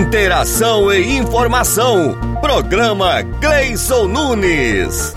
Interação e informação. Programa Cleison Nunes.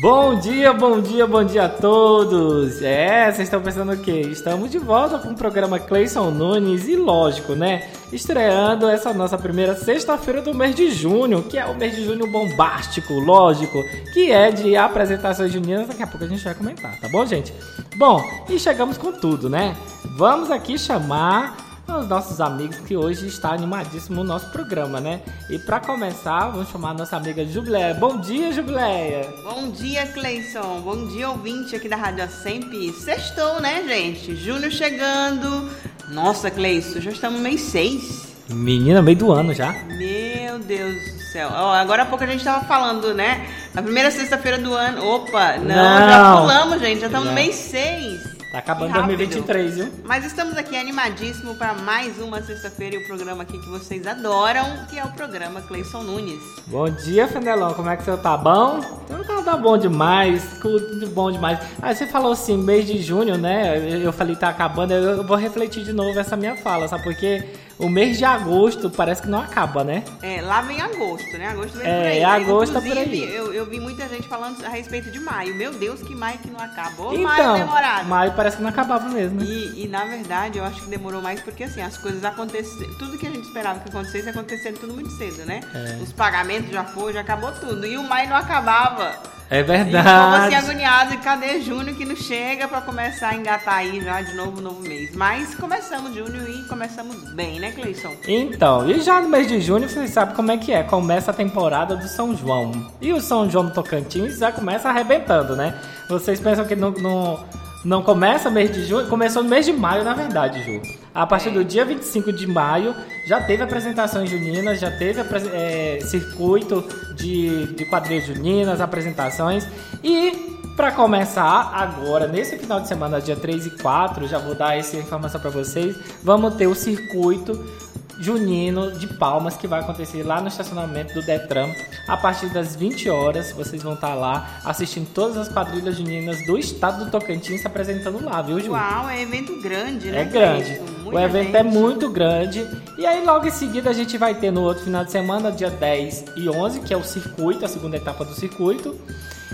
Bom dia, bom dia, bom dia a todos! É, vocês estão pensando o quê? Estamos de volta com o programa Cleison Nunes e lógico, né? Estreando essa nossa primeira sexta-feira do mês de junho, que é o mês de junho bombástico, lógico, que é de apresentações juninas, daqui a pouco a gente vai comentar, tá bom, gente? Bom, e chegamos com tudo, né? Vamos aqui chamar os nossos amigos que hoje está animadíssimo o nosso programa, né? E para começar, vamos chamar a nossa amiga Jubileia. Bom dia, Jubileia! Bom dia, Cleison. Bom dia, ouvinte aqui da Rádio Sempre. Sextou, né, gente? Júnior chegando. Nossa, Cleison, já estamos no mês 6. Menina, meio do ano já. Meu Deus do céu. Ó, agora há pouco a gente tava falando, né? Na primeira sexta-feira do ano. Opa, não, não, já pulamos, gente. Já estamos no mês 6. Tá acabando 2023, viu? Mas estamos aqui animadíssimo para mais uma sexta-feira e o programa aqui que vocês adoram, que é o programa Cleison Nunes. Bom dia, Fenelão. Como é que você tá? Bom? Então tá bom demais, tudo bom demais. Aí você falou assim, mês de junho, né? Eu falei tá acabando, eu vou refletir de novo essa minha fala, sabe? Porque o mês de agosto parece que não acaba, né? É, lá vem agosto, né? Agosto vem é, por aí. É, agosto tá por aí. Eu, eu vi muita gente falando a respeito de maio. Meu Deus, que maio que não acaba. Ô, então, maio demorado. Maio parece que não acabava mesmo. E, e, na verdade, eu acho que demorou mais porque assim, as coisas aconteceram. Tudo que a gente esperava que acontecesse, acontecendo tudo muito cedo, né? É. Os pagamentos já foram, já acabou tudo. E o maio não acabava. É verdade. E assim agoniado, e cadê junho que não chega para começar a engatar aí já de novo novo mês? Mas começamos junho e começamos bem, né, Cleison? Então, e já no mês de junho, vocês sabem como é que é. Começa a temporada do São João. E o São João do Tocantins já começa arrebentando, né? Vocês pensam que não, não, não começa mês de junho? Começou no mês de maio, na verdade, Ju. A partir do dia 25 de maio já teve apresentações juninas, já teve é, circuito de, de quadrilhas juninas, apresentações. E para começar, agora, nesse final de semana, dia 3 e 4, já vou dar essa informação para vocês, vamos ter o circuito junino de Palmas que vai acontecer lá no estacionamento do Detran a partir das 20 horas. Vocês vão estar lá assistindo todas as quadrilhas juninas do estado do Tocantins se apresentando lá, viu, Ju? Uau, é evento grande, né? É grande. O evento gente. é muito grande. E aí, logo em seguida, a gente vai ter no outro final de semana, dia 10 e 11, que é o circuito, a segunda etapa do circuito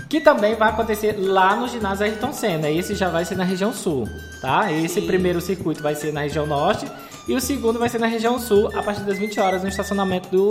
que também vai acontecer lá no ginásio Ayrton Senna. Esse já vai ser na região sul, tá? Esse Sim. primeiro circuito vai ser na região norte e o segundo vai ser na região sul, a partir das 20 horas, no estacionamento do.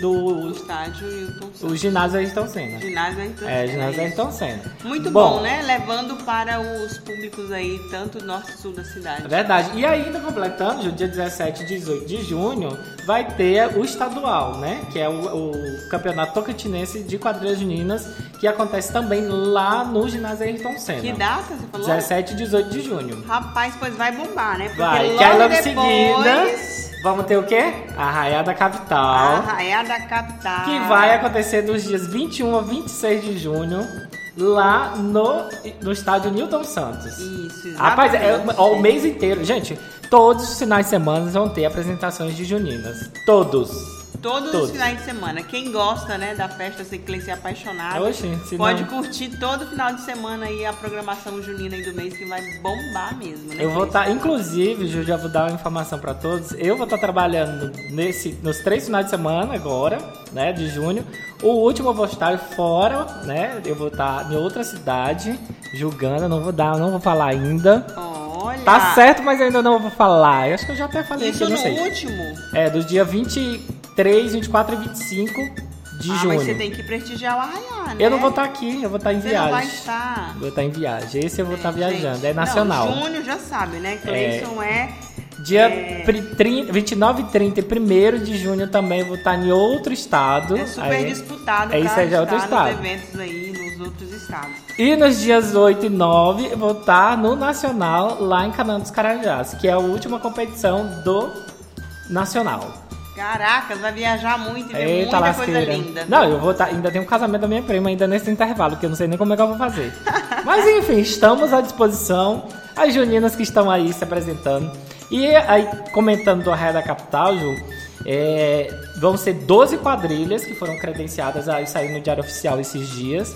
do estádio Hilton Senna. O ginásio Ayrton Senna. Ginásio Ayrton Senna. É, ginásio Ayrton Senna. Muito bom, bom, né? Levando para os públicos aí, tanto norte e sul da cidade. É verdade. E ainda completando, dia 17 e 18 de junho, vai ter o estadual, né? Que é o, o Campeonato Tocantinense de Quadrilhas Juninas, que acontece também lá no ginásio Ayrton Senna. Que data você falou? 17 e 18 de junho. Rapaz, pois vai bombar, né? Porque vai, logo que aí logo depois seguida, vamos ter o quê? A da Capital. A da Capital. Que vai acontecer dos dias 21 a 26 de junho. Lá no, no estádio Newton Santos. Isso, exatamente. Rapaz, é, ó, o mês inteiro. Gente, todos os finais de semana vão ter apresentações de juninas. Todos. Todos, todos, os finais de semana. Quem gosta, né, da festa Seclê ser apaixonado, Oxi, pode não... curtir todo final de semana aí a programação junina aí do mês que vai bombar mesmo, né? Eu vou estar, tá, inclusive, eu já vou dar uma informação para todos. Eu vou estar tá trabalhando nesse, nos três finais de semana agora, né, de junho. O último eu vou estar fora, né? Eu vou estar tá em outra cidade, julgando. Não vou dar, não vou falar ainda. Olha. Tá certo, mas ainda não vou falar. Eu acho que eu já até falei Isso aqui, no sei. último? É, do dia 23, 24 e 25 de ah, junho. Mas você tem que prestigiar o arraiá, né? Eu não vou estar aqui, eu vou estar em você viagem. Não vai estar. Vou estar em viagem. Esse eu vou é, estar viajando. Gente, é nacional. Não, junho já sabe, né? Cleison é... é... Dia é... 30, 29 e 30 e 1 de junho também vou estar em outro estado. É super aí, disputado, é, isso aí já outro estado. eventos aí nos outros estados. E nos dias 8 e 9 vou estar no Nacional, lá em Canã dos Carajás, que é a última competição do Nacional. Caracas, vai viajar muito e ver Eita muita lasqueira. coisa linda. Não, eu vou. Tá, ainda tem um casamento da minha prima ainda nesse intervalo, que eu não sei nem como é que eu vou fazer. Mas enfim, estamos à disposição. As juninas que estão aí se apresentando. E aí, comentando do Arraia da Capital, Ju, É, vão ser 12 quadrilhas que foram credenciadas a sair no Diário Oficial esses dias.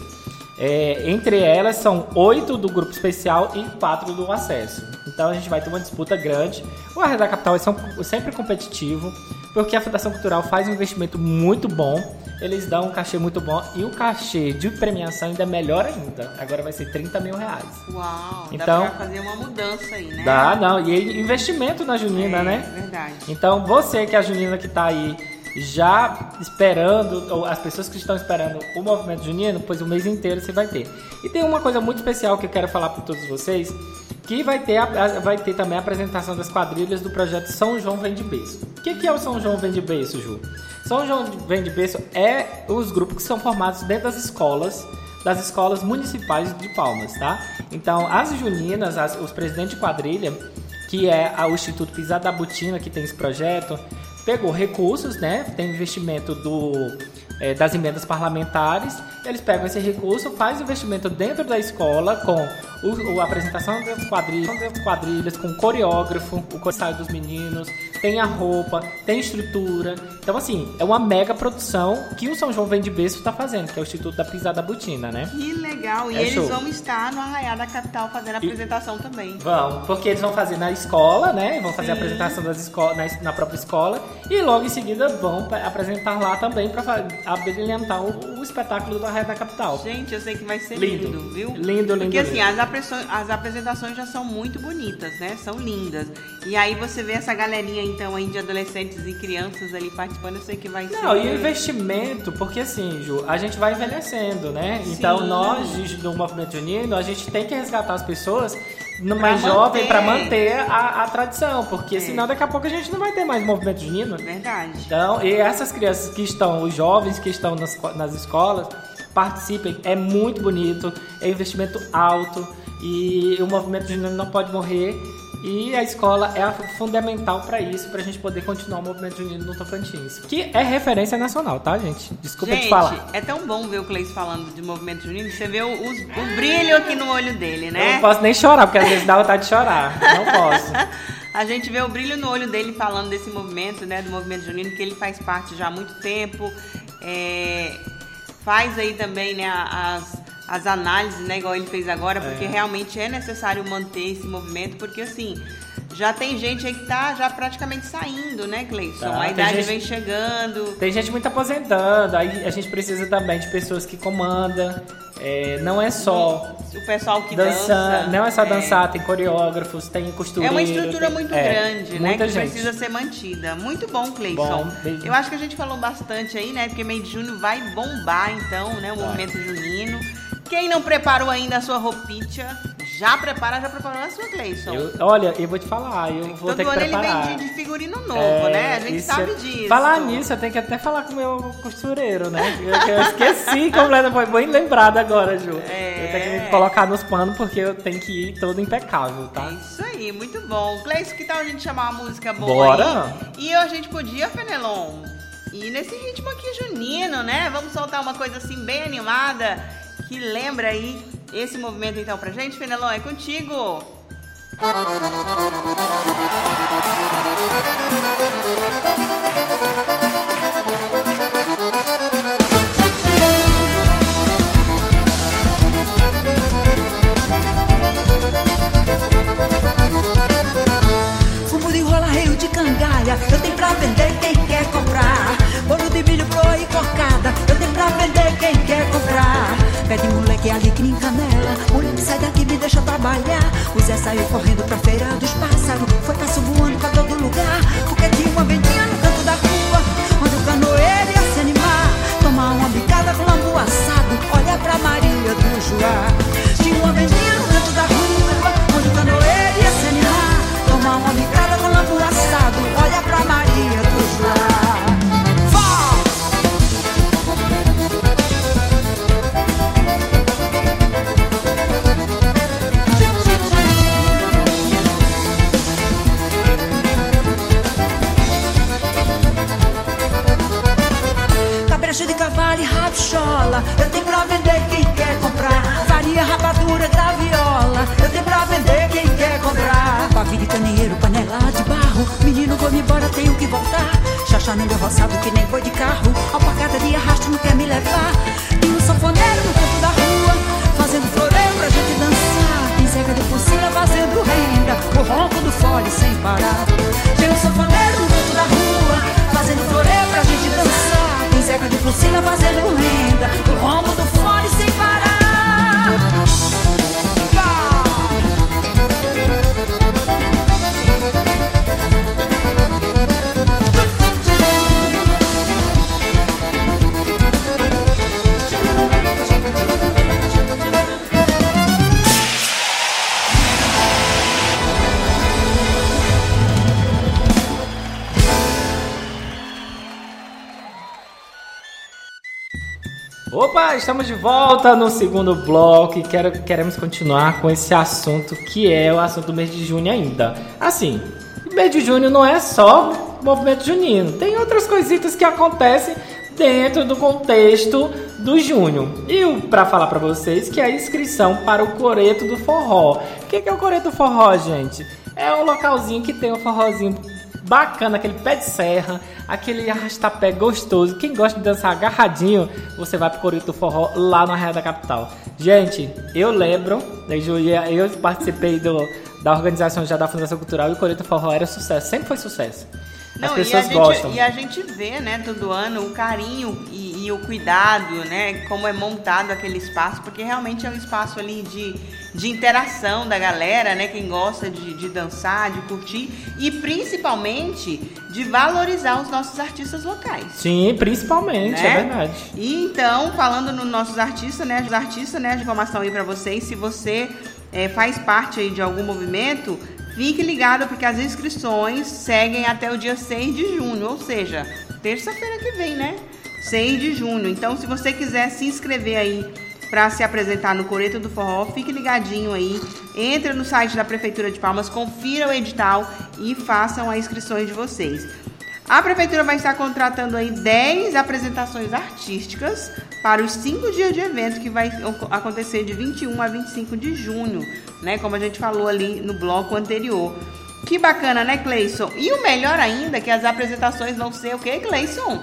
É, entre elas são oito do grupo especial e quatro do acesso. Então a gente vai ter uma disputa grande. O Arreda Capital é sempre competitivo, porque a Fundação Cultural faz um investimento muito bom. Eles dão um cachê muito bom e o cachê de premiação ainda é melhor ainda. Agora vai ser 30 mil reais. Uau! Então, dá pra fazer uma mudança aí, né? Dá, não. E investimento na Junina, é, né? Verdade. Então você que é a Junina que tá aí já esperando, as pessoas que estão esperando o movimento junino, pois o mês inteiro você vai ter. E tem uma coisa muito especial que eu quero falar para todos vocês, que vai ter, a, vai ter também a apresentação das quadrilhas do projeto São João Vem de Berço. O que, que é o São João Vem de Berço, Ju? São João Vem de Berço é os grupos que são formados dentro das escolas, das escolas municipais de Palmas, tá? Então, as juninas, as, os presidentes de quadrilha, que é o Instituto Pisada da Butina, que tem esse projeto, pegou recursos, né? Tem investimento do, é, das emendas parlamentares. Eles pegam esse recurso, faz investimento dentro da escola com o, a apresentação das quadrilhas, quadrilhas, com o coreógrafo, o coreógrafo dos meninos, tem a roupa, tem estrutura. Então, assim, é uma mega produção que o São João Vem de Berço está fazendo, que é o Instituto da Pisada Butina, né? Que legal! E é eles show. vão estar no Arraiá da Capital fazendo a apresentação e também. Vão, porque eles vão fazer na escola, né? Vão fazer Sim. a apresentação das escolas na, na, própria escola e logo em seguida vão apresentar lá também para abrilhantar o, o, espetáculo do Arraiá da Capital. Gente, eu sei que vai ser lindo, lindo viu? Lindo, lindo. Porque assim, lindo. As, as apresentações já são muito bonitas, né? São lindas. E aí você vê essa galerinha então aí de adolescentes e crianças ali participando, eu sei que vai ser. Não, e o investimento, porque assim, Ju, a gente vai envelhecendo, né? Sim. Então nós, do Movimento Junino, a gente tem que resgatar as pessoas no mais jovem para manter a, a, tradição, porque é. senão daqui a pouco a gente não vai ter mais movimento junino. Verdade. Então, e essas crianças que estão, os jovens que estão nas, nas escolas, participem, é muito bonito, é investimento alto e o movimento junino não pode morrer e a escola é fundamental para isso, para a gente poder continuar o movimento junino no Tocantins. Que é referência nacional, tá, gente? Desculpa gente, te falar. É tão bom ver o Cleis falando de movimento junino. Você vê o, o, o brilho aqui no olho dele, né? Eu não posso nem chorar, porque às vezes dá vontade de chorar. Não posso. a gente vê o brilho no olho dele falando desse movimento, né? Do movimento junino, que ele faz parte já há muito tempo. É, faz aí também, né, as as análises, né, igual ele fez agora, porque é. realmente é necessário manter esse movimento, porque assim, já tem gente aí que tá já praticamente saindo, né, Cleison? Tá, a idade gente, vem chegando. Tem gente muito aposentando, aí a gente precisa também de pessoas que comandam. É, não é só o pessoal que dança, não é só é. dançar, tem coreógrafos, tem costureiro. É uma estrutura tem, muito é, grande, né, que gente. precisa ser mantida. Muito bom, Cleison. Eu acho que a gente falou bastante aí, né, porque meio de junho vai bombar então, né, o vai. movimento junino. Quem não preparou ainda a sua roupinha, já prepara, já preparou a sua, Cleison. Eu, olha, eu vou te falar, eu vou Todo ter que preparar. ele vem de, figurino novo, é, né? A gente sabe é... disso. Falar nisso, eu tenho que até falar com o meu costureiro, né? Eu, eu esqueci completamente, foi bem lembrado agora, Ju. É... Eu tenho que me colocar nos panos porque eu tenho que ir todo impecável, tá? É isso aí, muito bom. Cleison, que tal a gente chamar uma música boa Bora! Aí? E a gente podia, Fenelon, ir nesse ritmo aqui junino, né? Vamos soltar uma coisa assim bem animada que lembra aí esse movimento então pra gente. Fenelon, é contigo! Fumo de rola, reio de cangalha, eu tenho pra vender quem quer comprar. Bolo de milho, broa e cocada, eu tenho pra vender quem quer comprar. Pede moleque alecrim canela Moleque sai daqui me deixa trabalhar. O Zé saiu correndo pra feira dos pássaros. Foi passo voando pra todo lugar. Porque tinha uma ventinha no canto da rua Onde o canoeiro ia se animar. Tomar uma bicada com lambu assado. Olha pra Maria do Joá Tinha uma ventinha no canto da rua Onde o canoeiro ia se animar. Tomar uma bicada com lambu assado. Olha pra Maria do Estamos de volta no segundo bloco e quero, queremos continuar com esse assunto que é o assunto do mês de junho ainda. Assim, o mês de junho não é só movimento junino, tem outras coisitas que acontecem dentro do contexto do junho. E para falar para vocês que é a inscrição para o Coreto do Forró. O que, que é o Coreto do Forró, gente? É um localzinho que tem um forrozinho bacana, aquele pé de serra, aquele arrastapé gostoso. Quem gosta de dançar agarradinho, você vai pro Corito Forró lá no Arraia da Capital. Gente, eu lembro, né, eu participei do, da organização já da Fundação Cultural e o Corito Forró era sucesso, sempre foi sucesso. As Não, pessoas e a gente, gostam. E a gente vê, né, todo ano o carinho e, e o cuidado, né, como é montado aquele espaço, porque realmente é um espaço ali de, de interação da galera, né, quem gosta de, de dançar, de curtir e principalmente de valorizar os nossos artistas locais. Sim, principalmente, né? é verdade. E então, falando nos nossos artistas, né, os artistas, né, de informação aí para vocês, se você eh, faz parte aí de algum movimento, fique ligado porque as inscrições seguem até o dia 6 de junho, ou seja, terça-feira que vem, né? 6 de junho. Então, se você quiser se inscrever aí para se apresentar no Coreto do Forró, fique ligadinho aí. Entra no site da Prefeitura de Palmas, confira o edital e façam as inscrições de vocês. A prefeitura vai estar contratando aí 10 apresentações artísticas para os cinco dias de evento que vai acontecer de 21 a 25 de junho, né? Como a gente falou ali no bloco anterior. Que bacana, né, Cleison? E o melhor ainda é que as apresentações vão ser o quê, Cleison?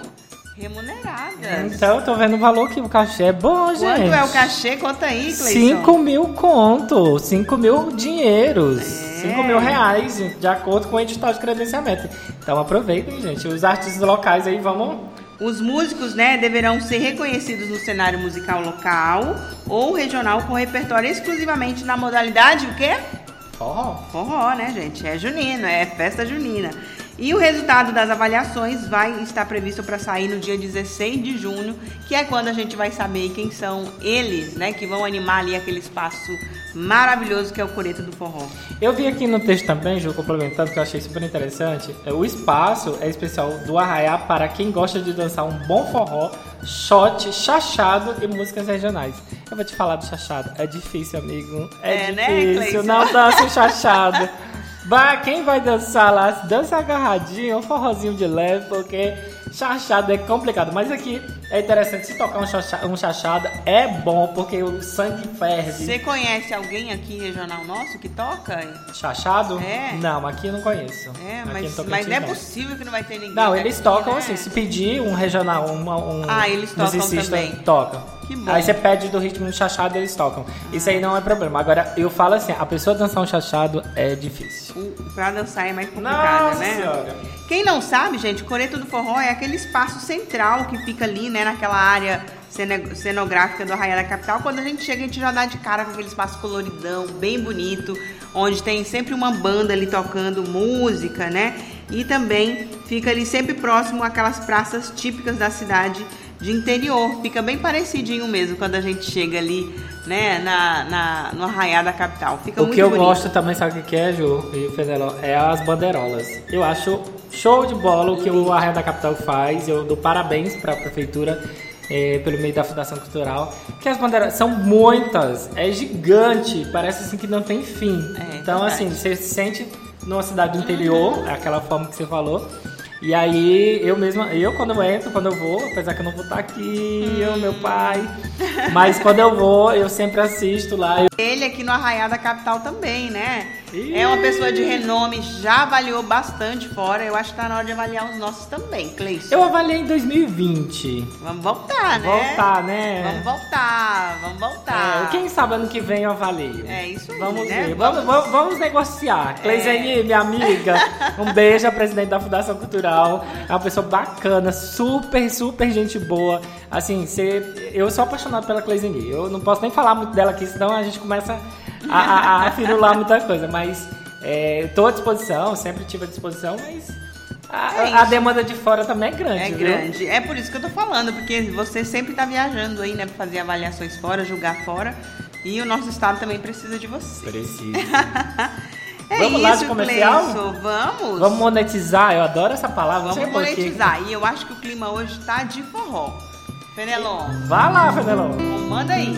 Remuneradas. Então eu tô vendo o valor que o cachê é bom, gente. Quanto é o cachê? Conta aí, Cleison. 5 mil conto, 5 mil dinheiros, É. 5 mil reais, de acordo com o edital de credenciamento. Então aproveitem, gente. Os artistas locais aí vamos. Os músicos, né, deverão ser reconhecidos no cenário musical local ou regional com repertório exclusivamente na modalidade o quê? Forró. Forró, né, gente? É junino, é festa junina. E o resultado das avaliações vai estar previsto para sair no dia 16 de junho, que é quando a gente vai saber quem são eles, né, que vão animar ali aquele espaço maravilhoso que é o Coreto do Forró. Eu vi aqui no texto também, Ju, complementando, que eu achei super interessante. é, O espaço é especial do Arraiá para quem gosta de dançar um bom forró, shot, chachado e músicas regionais. Eu vou te falar do chachado. É difícil, amigo. É, É, né, difícil. Cleison? não dança o chachado. Vai, quem vai dançar lá, dança agarradinho, um forrozinho de leve, porque chachado é complicado. Mas aqui é interessante, se tocar um chachado, um é bom, porque o sangue ferve. Você conhece alguém aqui regional nosso que toca? Chachado? É. Não, aqui eu não conheço. É, mas, Tocantins, mas não é possível que não vai ter ninguém. Não, eles tocam né? assim, se pedir um regional, uma, um Ah, eles tocam musicista, também. tocam. Que bom. Aí você pede do ritmo do chachado, eles tocam. Isso aí não é problema. Agora, eu falo assim, a pessoa dançar um chachado é difícil. O- Pra dançar é mais complicado, Nossa né? senhora. Quem não sabe, gente, Coreto do Forró é aquele espaço central que fica ali, né, naquela área cenográfica do Arraial da Capital. Quando a gente chega, a gente já dá de cara com aquele espaço coloridão, bem bonito, onde tem sempre uma banda ali tocando música, né? E também fica ali sempre próximo àquelas praças típicas da cidade de interior. Fica bem parecidinho mesmo quando a gente chega ali, né, na, na, no Arraial da Capital. Fica O muito que eu bonito. gosto também, sabe o que é, Ju e Fenelon? É as bandeirolas. Eu acho show de bola o que o Arraia da Capital faz. Eu dou parabéns para a prefeitura eh, pelo meio da Fundação Cultural. Que as bandeiras são muitas, é gigante, parece assim que não tem fim. É, então, verdade. assim, você se sente numa cidade do interior, aquela forma que você falou. E aí, eu mesma, eu quando eu entro, quando eu vou, apesar que eu não vou estar aqui, eu, meu pai, Mas quando eu vou, eu sempre assisto lá. Ele aqui no Arraial da Capital também, né? Ih. É uma pessoa de renome, já avaliou bastante fora. Eu acho que tá na hora de avaliar os nossos também, Cleison. eu avaliei em 2020. Vamos voltar, né? Voltar, né? Vamos voltar, vamos voltar. É, quem sabe ano que vem eu avalio. É isso aí, Vamos né? ver. Vamos, vamos, vamos negociar. Cleiseni, minha amiga, um beijo, a presidente da Fundação Cultural. É uma pessoa bacana, super, super gente boa. Assim, você, eu sou apaixonado pela Cleiseni. Eu não posso nem falar muito dela aqui, senão a gente começa a, a, a firular muita coisa. Mas estou à disposição, sempre tive à disposição, mas a, É a demanda de fora também é grande. É viu? grande. É por isso que eu tô falando, porque você sempre tá viajando aí, né? Pra fazer avaliações fora, julgar fora. E o nosso estado também precisa de você. Precisa. É Vamos isso, lá de comercial? Cleison, Vamos. Vamos monetizar, eu adoro essa palavra. Vamos monetizar. E eu acho que o clima hoje tá de forró. Fenelon, Vai lá, Fenelon. manda aí.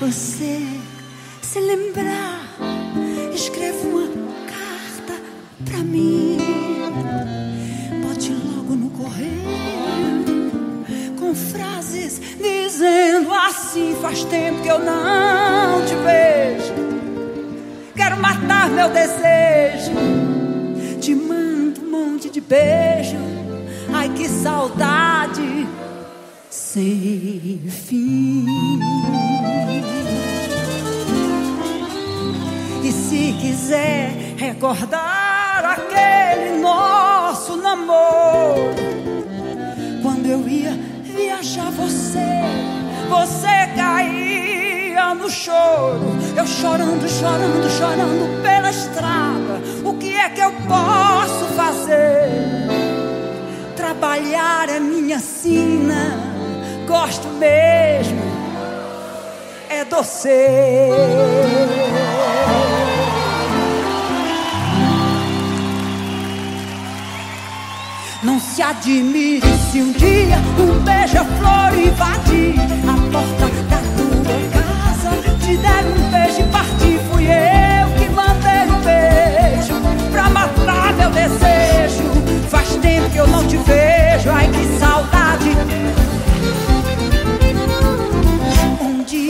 você se lembrar, escreva uma carta pra mim. Bote logo no correio com frases dizendo assim: faz tempo que eu não te vejo. Quero matar meu desejo. Te mando um monte de beijo. Ai, que saudade sem fim. E se quiser recordar aquele nosso namoro, quando eu ia viajar você, você caía no choro. Eu chorando, chorando, chorando pela estrada. O que é que eu posso fazer? Trabalhar é minha sina, gosto mesmo é doce. Não se admire se um dia um beija-flor invadir a porta da tua casa, te der um beijo e partir. Fui eu que mandei o beijo pra matar meu desejo. Faz tempo que eu não te vejo, ai que saudade.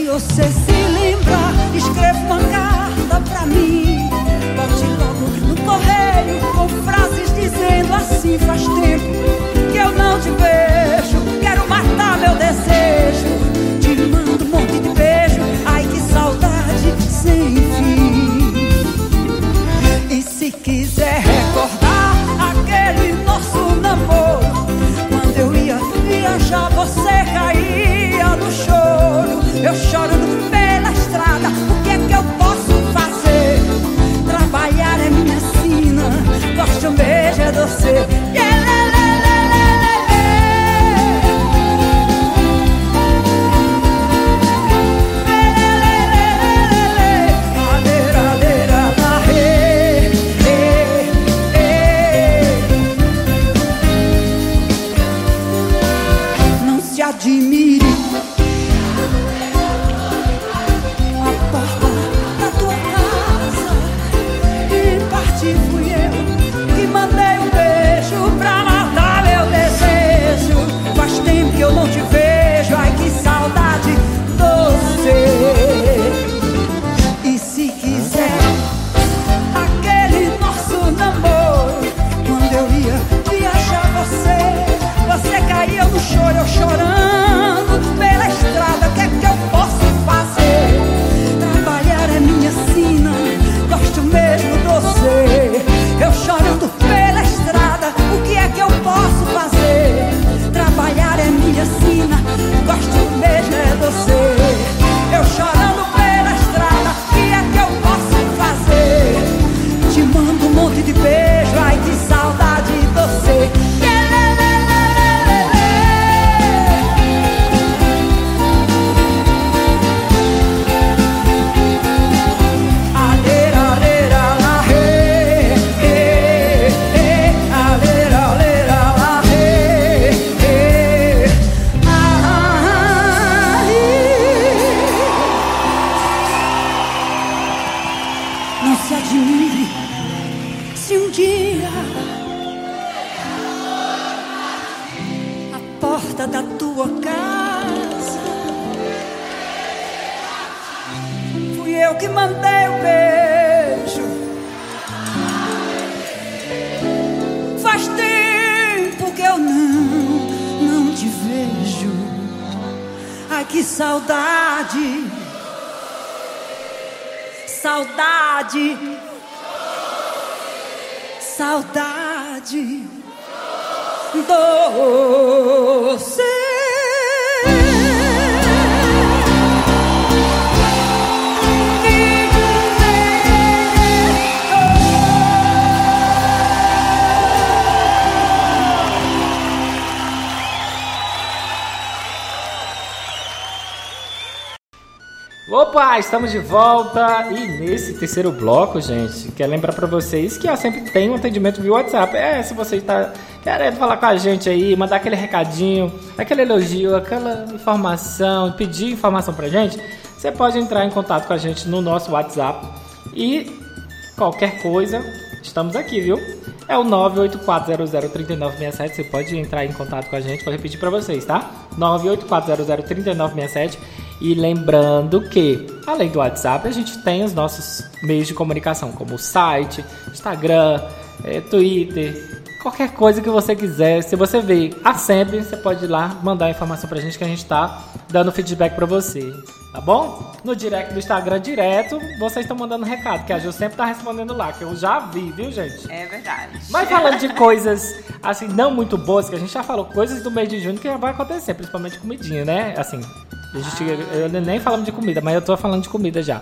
Você se lembra, escreva uma carta pra mim. Bote logo no correio com frases dizendo assim: faz tempo que eu não te vejo. Um monte de beijo, ai que saudade de você. Saudade, saudade, saudade. Doce. Opa, estamos de volta e nesse terceiro bloco, gente, quero lembrar para vocês que sempre tem um atendimento via WhatsApp. É, se você está querendo falar com a gente aí, mandar aquele recadinho, aquele elogio, aquela informação, pedir informação pra gente, você pode entrar em contato com a gente no nosso WhatsApp e qualquer coisa, estamos aqui, viu? É o 984003967. Você pode entrar em contato com a gente. Vou repetir para vocês, tá? 984003967. E lembrando que, além do WhatsApp, a gente tem os nossos meios de comunicação, como o site, Instagram, eh, Twitter, qualquer coisa que você quiser. Se você vê a sempre, você pode ir lá mandar a informação pra gente que a gente tá dando feedback pra você. Tá bom? No direct do Instagram direto, vocês estão mandando recado, que a Ju sempre tá respondendo lá, que eu já vi, viu, gente? É verdade. Mas falando de coisas, assim, não muito boas, que a gente já falou, coisas do mês de junho que vai acontecer, principalmente comidinha, né? Assim, a gente, eu nem falamos de comida, mas eu tô falando de comida já.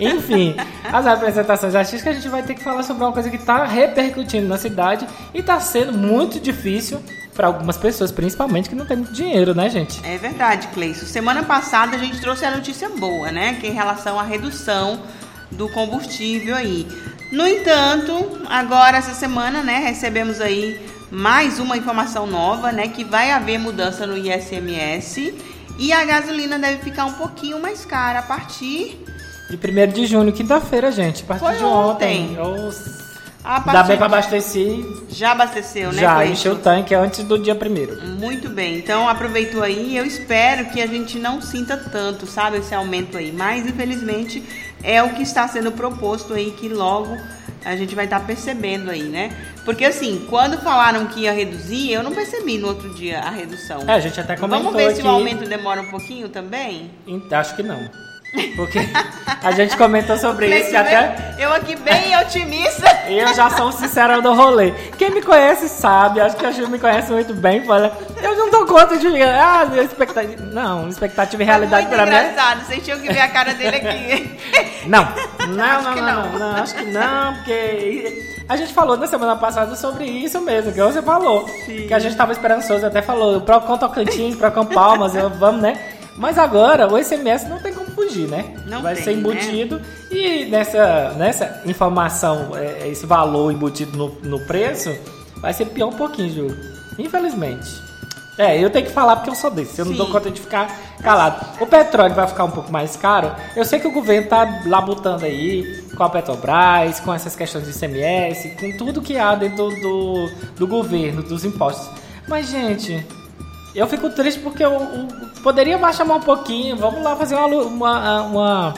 Enfim, as apresentações artísticas a gente vai ter que falar sobre uma coisa que tá repercutindo na cidade e tá sendo muito difícil para algumas pessoas, principalmente que não tem muito dinheiro, né, gente? É verdade, Cleison. Semana passada a gente trouxe a notícia boa, né? Que é em relação à redução do combustível aí. No entanto, agora essa semana, né, recebemos aí mais uma informação nova, né, que vai haver mudança no ISMS e a gasolina deve ficar um pouquinho mais cara a partir De 1 de junho, quinta-feira, gente. A partir Foi de ontem. ontem. Eu... partir bem eu abasteci, já abasteceu, né? já encheu o tanque antes do dia primeiro. Muito bem, então aproveitou aí. Eu espero que a gente não sinta tanto, sabe, esse aumento aí. Mas infelizmente é o que está sendo proposto aí que logo a gente vai estar percebendo aí, né? Porque assim, quando falaram que ia reduzir, eu não percebi no outro dia a redução. É, a gente até comentou Vamos ver se aqui. o aumento demora um pouquinho também? Acho que não. Porque a gente comentou sobre isso até Eu aqui bem otimista. eu já sou o sincero do rolê. Quem me conhece sabe, acho que a Ju me conhece muito bem. Fala, eu não dou conta de. Ah, expectativa. Não, expectativa e realidade Muito pra mim. é- engraçado, vocês tinham que ver a cara dele aqui. Não, não, Acho não, que não, não. acho que não, porque a gente falou na semana passada sobre isso mesmo, que você falou. Que a gente tava esperançoso, até falou, pro Tocantins, pro Palmas, vamos, né? Mas agora o ICMS não tem como fugir, né? Não Vai tem, ser embutido e nessa, nessa informação, é, esse valor embutido no, no preço, vai ser pior um pouquinho, Ju. Infelizmente. É, eu tenho que falar porque eu sou desse, eu não Sim. dou conta de ficar calado. O petróleo vai ficar um pouco mais caro. Eu sei que o governo tá labutando aí com a Petrobras, com essas questões de ICMS, com tudo que há dentro do, do governo, dos impostos. Mas, gente, eu fico triste porque eu, eu poderia baixar mais um pouquinho. Vamos lá fazer uma, uma, uma,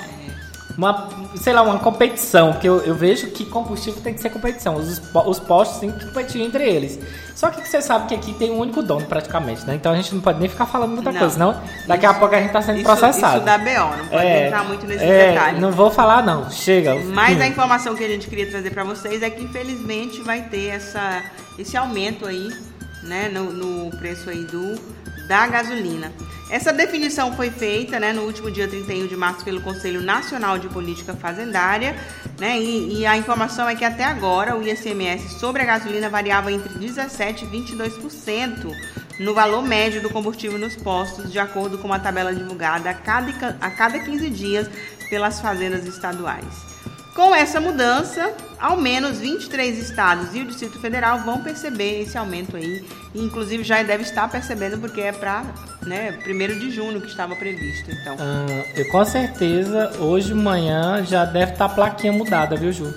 uma, sei lá, uma competição. Porque eu, eu vejo que combustível tem que ser competição. Os, os postos têm que competir entre eles. Só que você sabe que aqui tem um único dono praticamente, né? Então a gente não pode nem ficar falando muita Não. coisa, senão daqui a pouco a gente tá sendo Isso, processado. isso dá BO, não pode entrar muito nesse é, detalhe. Não vou falar, não. Chega. Mas Hum. a informação que a gente queria trazer para vocês é que infelizmente vai ter essa, esse aumento aí, né, no, no preço aí do da gasolina. Essa definição foi feita, né, no último dia 31 de março pelo Conselho Nacional de Política Fazendária, né, e, e a informação é que até agora o ICMS sobre a gasolina variava entre 17 e 22% no valor médio do combustível nos postos, de acordo com uma tabela divulgada a cada, a cada 15 dias pelas fazendas estaduais. Com essa mudança, ao menos 23 estados e o Distrito Federal vão perceber esse aumento aí. E, inclusive já deve estar percebendo porque é para né, 1 de junho que estava previsto. Então, Ah, eu com certeza, hoje de manhã já deve estar a plaquinha mudada, viu, Ju?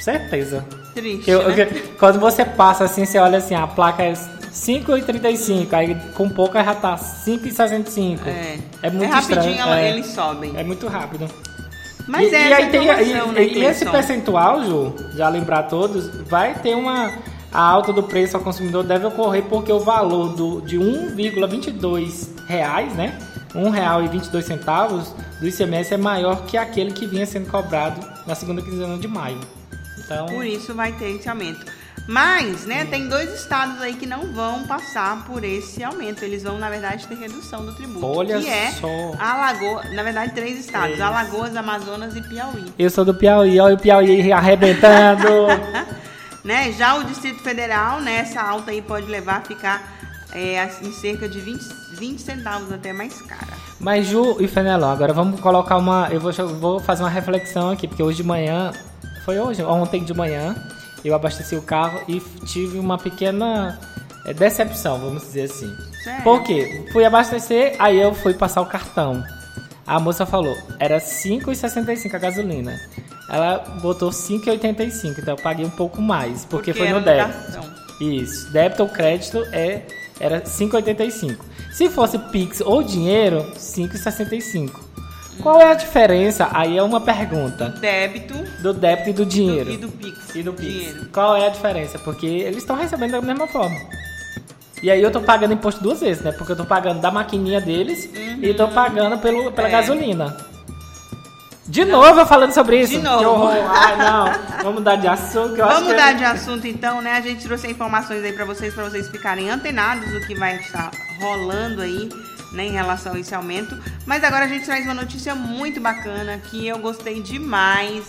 Certeza. triste, Eu- né? eu- quando você passa assim, você olha assim, a placa é 5,35, aí com pouco já tá 5,65. É, É muito é rapidinho estranho. ela- é. eles sobem. É muito rápido. Mas e, é e aí tem, e, né, e esse percentual, Ju, já lembrar todos, vai ter uma a alta do preço ao consumidor deve ocorrer porque o valor do, de 1,22 reais, né? R$ 1,22 centavos do ICMS é maior que aquele que vinha sendo cobrado na segunda quinzena de maio. Então, Por isso vai ter esse aumento. Mas, né, tem dois estados aí que não vão passar por esse aumento. Eles vão, na verdade, ter redução do tributo. Olha que é só. Alagoas, na verdade, três estados: Três. Alagoas, Amazonas e Piauí. eu sou do Piauí, olha o Piauí arrebentando. Né? Já o Distrito Federal, né, essa alta aí pode levar a ficar é, em cerca de 20, 20 centavos até mais cara. Mas Ju e Fenelon, agora vamos colocar uma. Eu vou, vou fazer uma reflexão aqui, porque hoje de manhã. Foi hoje? Ontem de manhã, eu abasteci o carro e tive uma pequena é, decepção, vamos dizer assim. Sério? Por quê? Fui abastecer, aí eu fui passar o cartão. A moça falou, era 5,65 a gasolina. Ela botou 5,85, então eu paguei um pouco mais, porque, foi era no débito. cartão. Isso, débito ou crédito é era 5,85. Se fosse Pix ou dinheiro, 5,65. Qual é a diferença? Aí é uma pergunta Débito do débito e do dinheiro. e do Pix. E do Pix. Dinheiro. Qual é a diferença? Porque eles estão recebendo da mesma forma. E aí eu tô pagando imposto duas vezes, né? Porque eu tô pagando da maquininha deles e tô pagando pelo, pela É. gasolina. De novo eu falando sobre isso. De Que novo. horror. Ai, não. Vamos mudar de assunto. Que Vamos que mudar de assunto então, né? A gente trouxe informações aí pra vocês, pra vocês ficarem antenados do que vai estar rolando aí, né, em relação a esse aumento. Mas agora a gente traz uma notícia muito bacana que eu gostei demais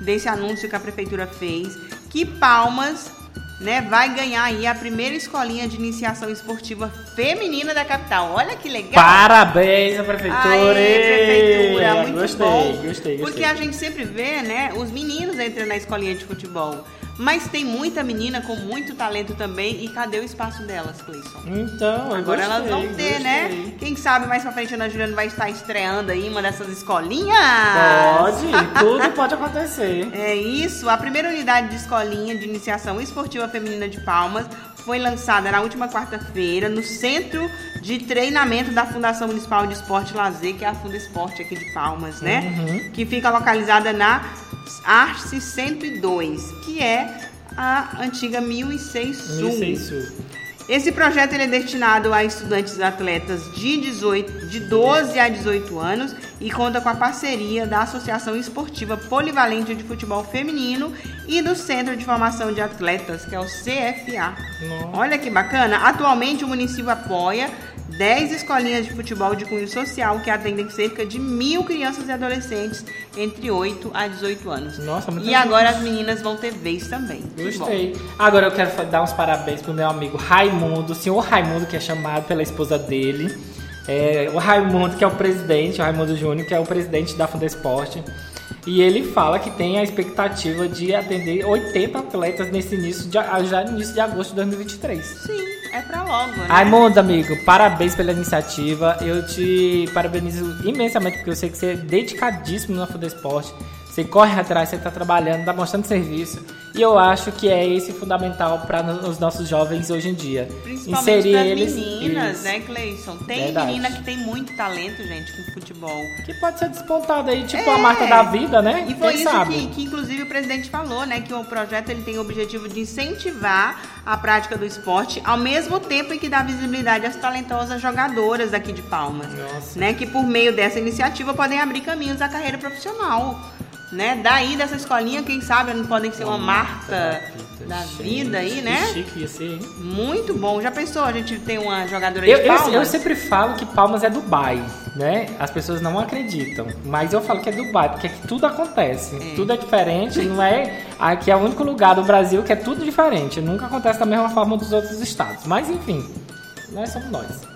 desse anúncio que a prefeitura fez, que Palmas, né, vai ganhar aí a primeira escolinha de iniciação esportiva feminina da capital. Olha que legal. Parabéns prefeitura. Aê, prefeitura, Ei, muito gostei, bom. Gostei, gostei. Porque a gente sempre vê, né, os meninos entrando na escolinha de futebol. Mas tem muita menina com muito talento também. E cadê o espaço delas, Cleison? Então, Agora elas gostei, vão ter, né? gostei. Quem sabe mais pra frente a Ana Juliana vai estar estreando aí uma dessas escolinhas? Pode, tudo pode acontecer. É isso. A primeira unidade de escolinha de iniciação esportiva feminina de Palmas foi lançada na última quarta-feira no Centro de Treinamento da Fundação Municipal de Esporte e Lazer, que é a Funda Esporte aqui de Palmas, né? Que fica localizada na Arce 102, que é a antiga 1006 Sul. Isso, isso. Esse projeto é destinado a estudantes atletas de, 18, de 12 a 18 anos e conta com a parceria da Associação Esportiva Polivalente de Futebol Feminino e do Centro de Formação de Atletas, que é o CFA. Nossa. Olha que bacana! Atualmente o município apoia 10 escolinhas de futebol de cunho social que atendem cerca de mil crianças e adolescentes entre 8 a 18 anos. Nossa, muita E agora as meninas vão ter vez também. Gostei. Agora eu quero dar uns parabéns pro meu amigo Raimundo, o senhor Raimundo, que é chamado pela esposa dele. É, o Raimundo, que é o presidente, o Raimundo Júnior, que é o presidente da Funda Esporte. E ele fala que tem a expectativa de atender 80 atletas nesse início de, a- já no início de agosto de 2023. Sim, é pra logo, né? Raimundo, amigo, parabéns pela iniciativa. Eu te parabenizo imensamente, porque eu sei que você é dedicadíssimo na Fuda Esporte. Você corre atrás, você está trabalhando, está mostrando serviço. E eu acho que é esse fundamental para os nossos jovens hoje em dia. Principalmente para eles. meninas, isso. né, Cleison? Tem Verdade. menina que tem muito talento, gente, com futebol. Que pode ser despontado aí, tipo É. a marca da vida, né? E foi Quem isso sabe? que, que, inclusive, o presidente falou, né? Que o projeto ele tem o objetivo de incentivar a prática do esporte, ao mesmo tempo em que dá visibilidade às talentosas jogadoras aqui de Palmas. Nossa. Né? Que por meio dessa iniciativa podem abrir caminhos à carreira profissional. Né? Daí dessa escolinha, quem sabe, não podem ser uma marca da vida aí, né? Que chique ia ser, hein? Muito bom. Já pensou a gente ter uma jogadora Eu, de eu, Palmas? eu sempre falo que Palmas é Dubai, né? As pessoas não acreditam, mas eu falo que é Dubai, porque aqui tudo acontece, tudo é diferente, não é... Aqui é o único lugar do Brasil que é tudo diferente, nunca acontece da mesma forma dos outros estados. Mas enfim, nós somos nós.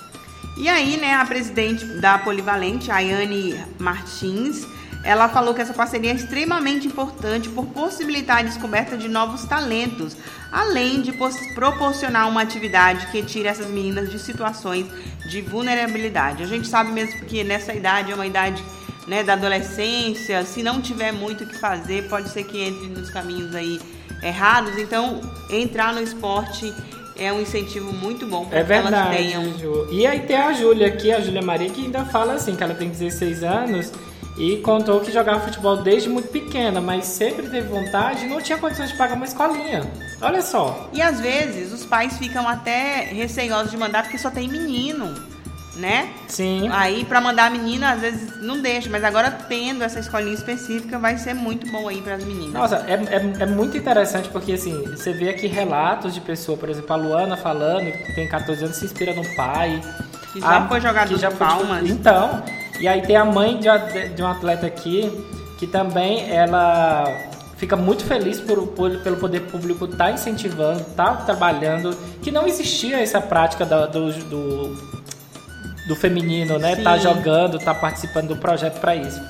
E aí, né, a presidente da Polivalente, Ayane Martins, ela falou que essa parceria é extremamente importante por possibilitar a descoberta de novos talentos, além de proporcionar uma atividade que tire essas meninas de situações de vulnerabilidade. A gente sabe mesmo que nessa idade é uma idade né, da adolescência, se não tiver muito o que fazer, pode ser que entre nos caminhos aí errados. Então, entrar no esporte é um incentivo muito bom para É que elas tenham. Ju. E aí tem a Júlia aqui, a Júlia Maria, que ainda fala assim, que ela tem 16 anos e contou que jogava futebol desde muito pequena, mas sempre teve vontade e não tinha condições de pagar uma escolinha. Olha só. E às vezes os pais ficam até receiosos de mandar porque só tem menino, né? Sim. Aí para mandar a menina às vezes não deixa, mas agora tendo essa escolinha específica vai ser muito bom aí para as meninas. Nossa, é, é, é muito interessante porque assim, você vê aqui relatos de pessoa, por exemplo, a Luana falando que tem 14 anos, se inspira no pai. Que já A- foi jogador já de foi palmas. Então, e aí tem a mãe de, de um atleta aqui que também ela fica muito feliz por, por- pelo poder público estar incentivando, estar trabalhando, que não existia essa prática do, do, do feminino, né? Sim. Tá jogando, tá participando do projeto para isso.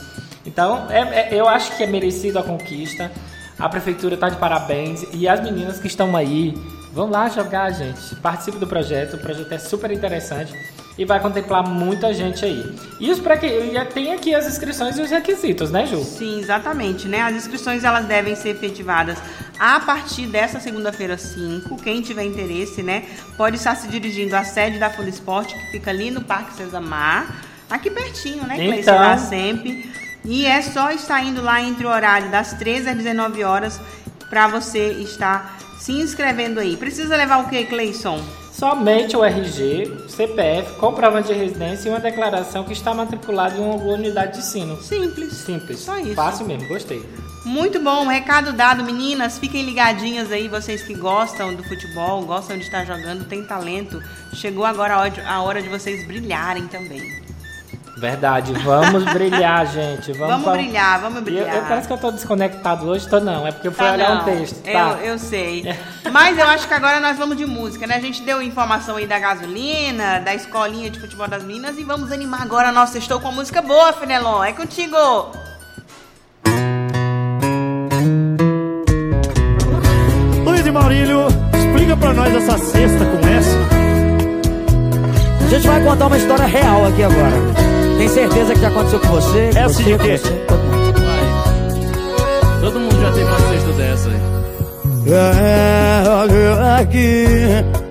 Então, é- é- eu acho que é merecido a conquista. A prefeitura tá de parabéns e as meninas que estão aí, vão lá jogar, gente. Participe do projeto, o projeto é super interessante e vai contemplar muita gente aí. E os pré e tem aqui as inscrições e os requisitos, né, Ju? Sim, exatamente, né? As inscrições elas devem ser efetivadas a partir dessa segunda-feira 5. Quem tiver interesse, né, pode estar se dirigindo à sede da Fundo Esporte, que fica ali no Parque Cesamar, aqui pertinho, né, Cleice? Então. Sempre. E é só estar indo lá entre o horário das 13 às 19 horas para você estar se inscrevendo aí. Precisa levar o que, Cleison? Somente o RG, CPF, comprovante de residência e uma declaração que está matriculado em alguma unidade de ensino. Simples. Simples. Só isso. Fácil mesmo, gostei. Muito bom, recado dado, meninas. Fiquem ligadinhas aí, vocês que gostam do futebol, gostam de estar jogando, tem talento. Chegou agora a hora de vocês brilharem também. Verdade, vamos brilhar, gente. Vamos, Vamos pra- brilhar, vamos E Eu, brilhar. eu parece que eu tô desconectado hoje, tô não. É porque eu fui Tá, olhar não. um texto. Eu, Tá. eu sei. Mas eu acho que agora nós vamos de música, né? A gente deu informação aí da gasolina, da escolinha de futebol das meninas e vamos animar agora. Nossa, estou com música boa, Fenelon. É contigo. Luiz e Maurílio, explica pra nós essa cesta com essa. A gente vai contar uma história real aqui agora. Tem certeza que já aconteceu com você? com Essa você, de quê? você, todo mundo. Vai. Todo mundo já teve uma cesta dessa aí. É, olha aqui,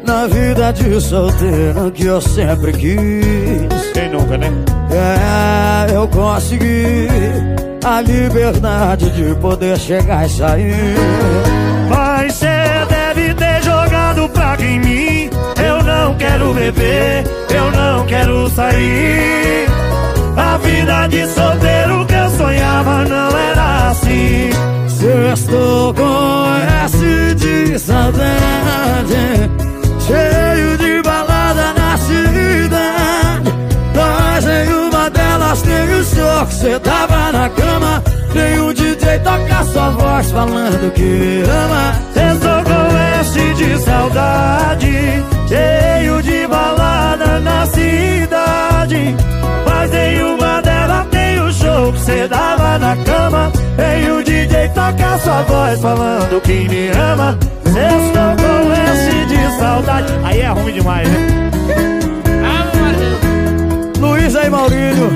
na vida de solteiro que eu sempre quis. Quem nunca, né? É, eu consegui a liberdade de poder chegar e sair. Mas cê deve ter jogado praga em mim. Eu não quero beber, eu não quero sair. A vida de solteiro que eu sonhava não era assim. Sextou com S de saudade Cheio de balada na cidade Mas em uma delas tem o show que cê tava na cama Tem um DJ tocar sua voz falando que ama Estou de saudade, cheio de balada na cidade. Mas em uma delas tem o show que cê dava na cama. Tem o DJ tocar sua voz falando que me ama. Estou com S de saudade. Aí é ruim demais, né? Luiz e Maurílio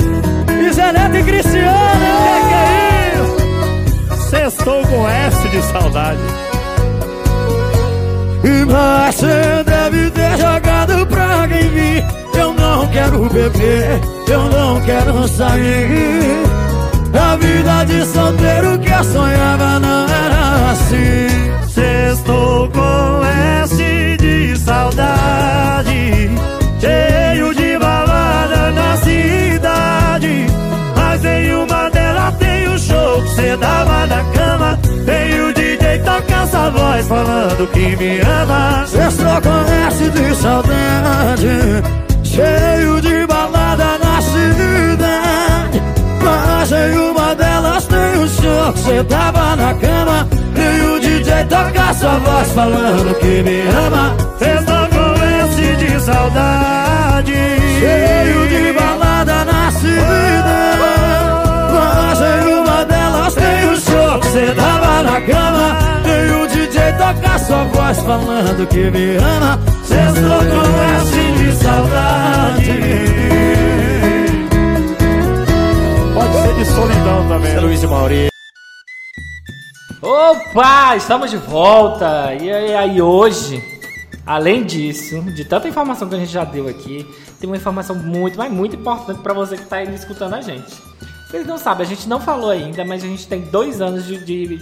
E e Cristiano Que que é isso? Sextou com S de saudade. Mas cê deve ter jogado praga em mim Eu não quero beber, eu não quero sair. A vida de solteiro que eu sonhava não era assim. Sextou com S de saudade Cheio de balada na cidade. Mas em uma delas tem o show que cê dava na cama. Tem o DJ tocar essa voz falando que me ama. Sextou com S de saudade Cheio de balada na cidade. Mas em uma delas tem o show que cê tava na cama. E o DJ toca sua voz falando que me ama. Sextou com S de saudade Cheio o show que cê tava na cama E o DJ toca sua voz falando que me ama Sextou com S de saudade Pode ser de solidão também. Luiz e Maurício Opa, estamos de volta! E aí, aí, hoje, além disso, de tanta informação que a gente já deu aqui, tem uma informação muito, mas muito importante para você que está aí escutando a gente. Vocês não sabem, a gente não falou ainda, mas a gente tem dois anos de, de,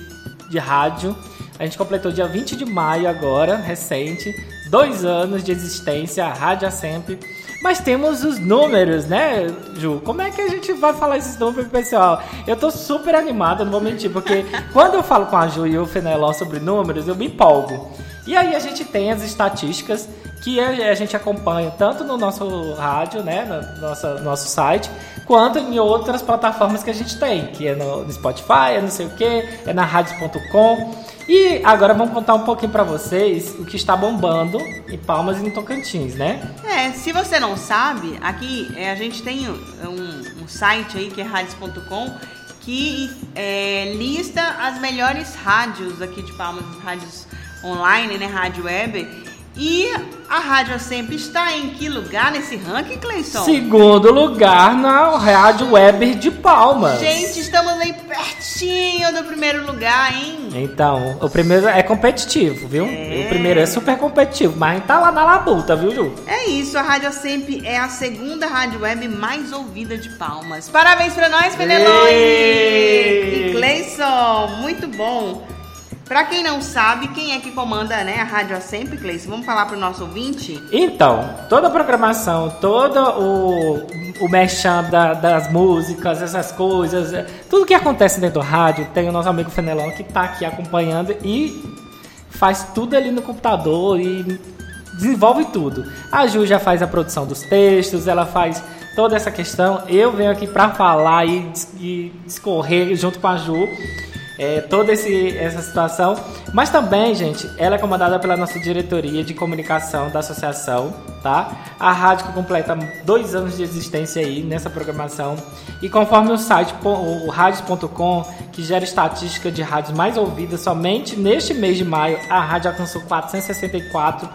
de rádio. A gente completou dia 20 de maio agora, recente. Dois anos de existência, a Rádio é Sempre. Mas temos os números, né, Ju? Como é que a gente vai falar esses números, pessoal? Eu tô super animado, não vou mentir, porque quando eu falo com a Ju e o Fenelon sobre números, eu me empolgo. E aí a gente tem as estatísticas que a gente acompanha tanto no nosso rádio, né, no nosso, nosso site, quanto em outras plataformas que a gente tem, que é no Spotify, é não sei o que, é na rádio.com. E agora vamos contar um pouquinho para vocês o que está bombando em Palmas e em Tocantins, né? É, se você não sabe, aqui é, a gente tem um, um, site aí que é radios.com que é, lista as melhores rádios aqui de Palmas, rádios online, né, rádio web. E a Rádio Sempre está em que lugar nesse ranking, Cleison? Segundo lugar na Rádio Web de Palmas. Gente, estamos aí pertinho do primeiro lugar, hein? Então, o primeiro é competitivo, viu? É. O primeiro é super competitivo, mas tá lá na labuta, viu, Ju? É isso, a Rádio Sempre é a segunda rádio web mais ouvida de Palmas. Parabéns para nós, Penelope! E Cleison, muito bom. Para quem não sabe, quem é que comanda né, a Rádio Sempre, Cleice? Vamos falar para o nosso ouvinte? Então, toda a programação, todo o, o merchan da, das músicas, essas coisas, é, tudo que acontece dentro do rádio, tem o nosso amigo Fenelon que está aqui acompanhando e faz tudo ali no computador e desenvolve tudo. A Ju já faz a produção dos textos, ela faz toda essa questão. Eu venho aqui para falar e, e discorrer junto com a Ju é, toda esse, essa situação. Mas também, gente, ela é comandada pela nossa diretoria de comunicação da associação, tá? A rádio que completa dois anos de existência aí nessa programação. E conforme o site, o radios.com, que gera estatística de rádios mais ouvidas, somente neste mês de maio a rádio alcançou 464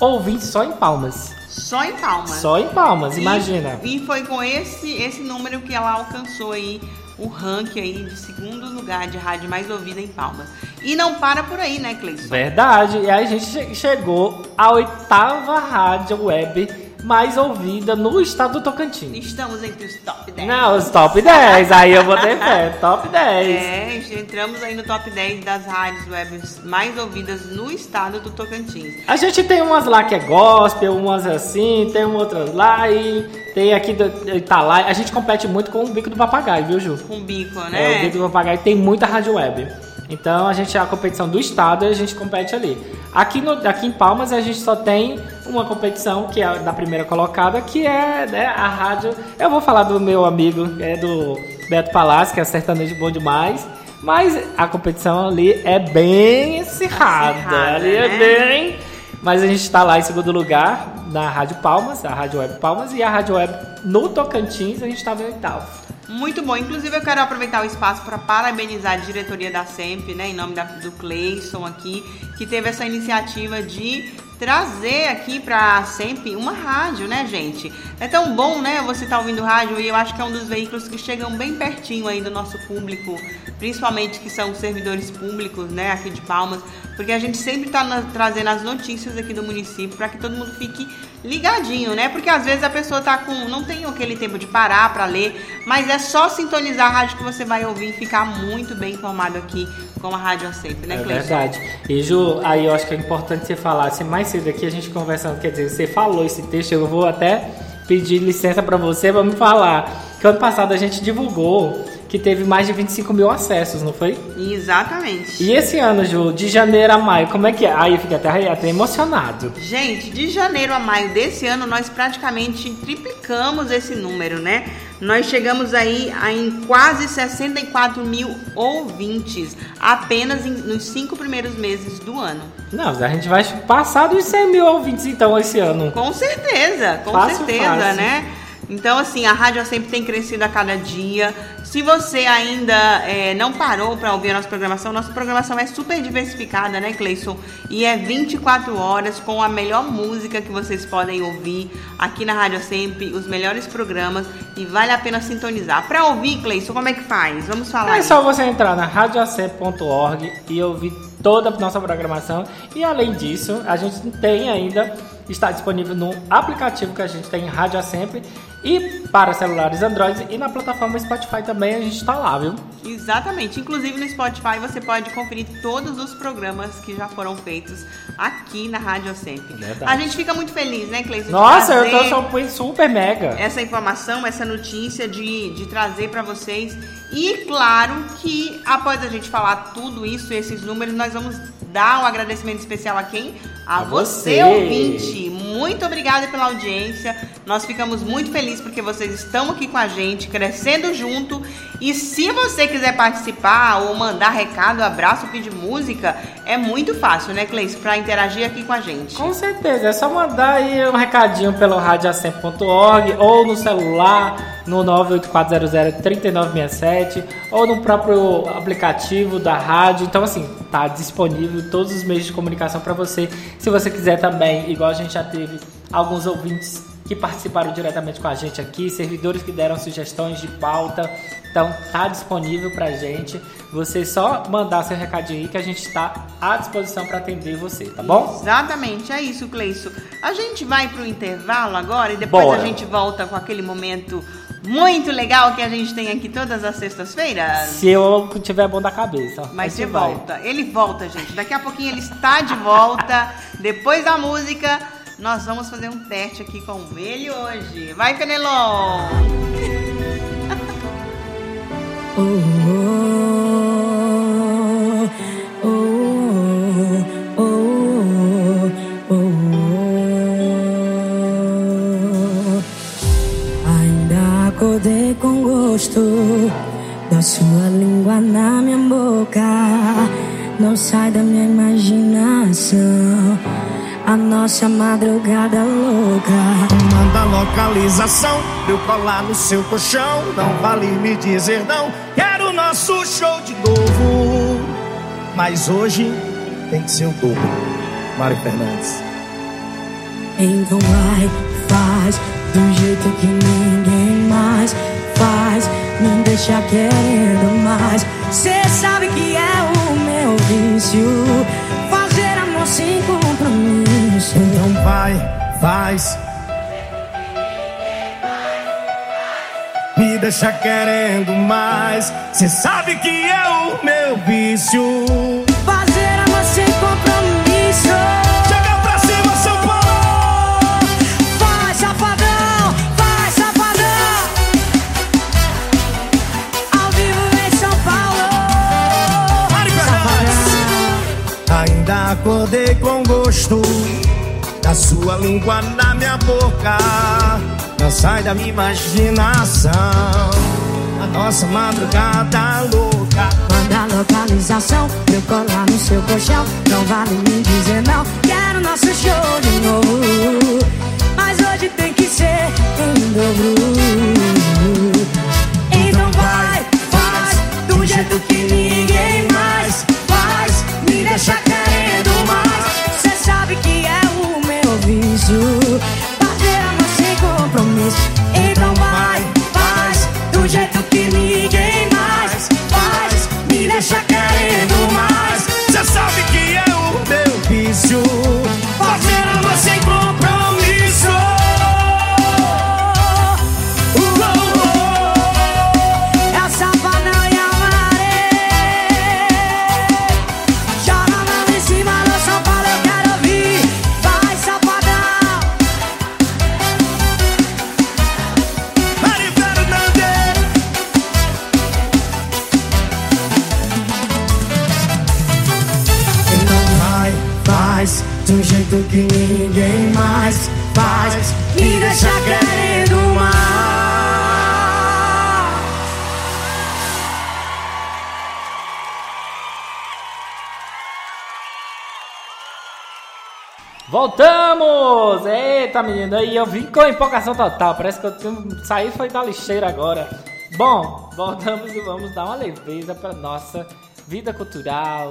ouvintes só em Palmas. Só em Palmas. Só em Palmas, e, imagina. E foi com esse, esse número que ela alcançou aí o ranking aí de segundo lugar de rádio mais ouvida em Palmas. E não para por aí, né, Cleison? Verdade. E aí a gente chegou à oitava rádio web mais ouvida no estado do Tocantins. Estamos entre os top 10. Não, os top 10. aí eu vou ter fé. Top 10. É, entramos aí no top 10 das rádios web mais ouvidas no estado do Tocantins. A gente tem umas lá que é gospel, umas assim, tem outras lá e tem aqui do Italai. A gente compete muito com o Bico do Papagaio, viu, Ju? Com o Bico, né? É, o Bico do Papagaio tem muita rádio web. Então a gente é a competição do estado e a gente compete ali. Aqui, no, aqui em Palmas a gente só tem uma competição que é da primeira colocada, que é né, a rádio. Eu vou falar do meu amigo, é do Beto Palácio, que é sertanejo bom demais. Mas a competição ali é bem acirrada. acirrada ali é né? é bem. Mas a gente está lá em segundo lugar na Rádio Palmas, a Rádio Web Palmas, e a Rádio Web no Tocantins a gente estava em oitavo. Muito bom. Inclusive, eu quero aproveitar o espaço para parabenizar a diretoria da SEMP, né, em nome da, do Cleison aqui, que teve essa iniciativa de trazer aqui para sempre uma rádio, né, gente? É tão bom, né, você estar tá ouvindo rádio e eu acho que é um dos veículos que chegam bem pertinho aí do nosso público, principalmente que são servidores públicos, né, aqui de Palmas, porque a gente sempre está trazendo as notícias aqui do município para que todo mundo fique ligadinho, né? Porque às vezes a pessoa tá com não tem aquele tempo de parar para ler, mas é só sintonizar a rádio que você vai ouvir e ficar muito bem informado aqui com a Rádio Sempre, né, É verdade. E Ju, aí eu acho que é importante você falar, se mais cedo aqui a gente conversando, quer dizer, você falou esse texto, eu vou até pedir licença para você, vamos falar. Que ano passado a gente divulgou que teve mais de 25 mil acessos, não foi? Exatamente. E esse ano, Ju, de janeiro a maio, como é que é? Aí eu fiquei até, até emocionado. Gente, de janeiro a maio desse ano, nós praticamente triplicamos esse número, né? Nós chegamos aí a, em quase 64 mil ouvintes, apenas em, nos cinco primeiros meses do ano. Não, a gente vai passar dos 100 mil ouvintes então esse ano. Com certeza, com fácil, certeza, fácil. né? Então, assim, a rádio sempre tem crescido a cada dia. Se você ainda é, não parou para ouvir a nossa programação, nossa programação é super diversificada, né, Cleison? E é 24 horas com a melhor música que vocês podem ouvir aqui na Rádio Sempre, os melhores programas e vale a pena sintonizar. Para ouvir, Cleison, como é que faz? Vamos falar. É aí. só você entrar na radioacep.org e ouvir toda a nossa programação. E além disso, a gente tem ainda, está disponível no aplicativo que a gente tem, Rádio Sempre, e para celulares Android e na plataforma Spotify também a gente está lá, viu? Exatamente. Inclusive no Spotify você pode conferir todos os programas que já foram feitos aqui na Rádio Sempre. Verdade. A gente fica muito feliz, né, Cleison? de Nossa, eu tô super mega. essa informação, essa notícia de, de trazer para vocês. E claro que após a gente falar tudo isso, esses números, nós vamos dar um agradecimento especial a quem? A, A você, você. ouvinte. Muito obrigada pela audiência. Nós ficamos muito felizes porque vocês estão aqui com a gente, crescendo junto. E se você quiser participar ou mandar recado, abraço, pedir música, é muito fácil, né, Cleice, para interagir aqui com a gente. Com certeza, é só mandar aí um recadinho pelo radioacempre.org ou no celular no 984003967 ou no próprio aplicativo da rádio. Então assim, tá disponível todos os meios de comunicação para você. Se você quiser também, igual a gente já teve alguns ouvintes que participaram diretamente com a gente aqui, servidores que deram sugestões de pauta. Então tá disponível pra gente. Você só mandar seu recadinho aí que a gente está à disposição para atender você, tá bom? Exatamente, é isso, Cleiço. A gente vai pro intervalo agora e depois Bora. a gente volta com aquele momento muito legal que a gente tem aqui todas as sextas-feiras. Se eu tiver bom da cabeça. Mas você gente vai. volta. Ele volta, gente. Daqui a pouquinho ele está de volta. Depois da música, nós vamos fazer um teste aqui com ele hoje. Vai, Fenelon! oh, acordei com gosto da sua língua na minha boca. Não sai da minha imaginação. A nossa madrugada louca. Manda localização pra eu colar no seu colchão. Não vale me dizer não. Quero o nosso show de novo. Mas hoje tem que ser o dobro. Mário Fernandes. Então vai, faz do jeito que ninguém mais faz. Me deixa querendo mais. Cê sabe que é o meu vício. Fazer amor sem compromisso. Então vai, faz. Me deixa querendo mais. Cê sabe que é o meu vício. Acordei com gosto da sua língua na minha boca. Não sai da minha imaginação. A nossa madrugada louca. Manda localização, eu colar no seu colchão. Não vale me dizer não, quero nosso show de novo. Mas hoje tem que ser em dobro. Então vai, faz do jeito que ninguém mais faz. Me deixa. Cê sabe que é o meu vício. Fazer amor sem compromisso. Então vai, faz do jeito que que ninguém mais faz. Me deixa querendo mais. Voltamos! Eita, menino, aí eu vim com empolgação total. Parece que eu saí foi da lixeira agora. Bom, voltamos e vamos dar uma leveza pra nossa vida cultural,